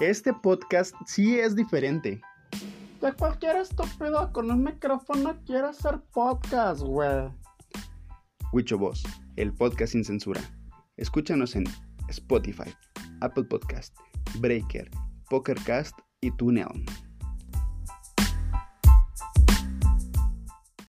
Este podcast sí es diferente. De cualquier estúpido con un micrófono quiere hacer podcast, güey. Wicho Voz, el podcast sin censura. Escúchanos en Spotify, Apple Podcast, Breaker, Pokercast y TuneIn.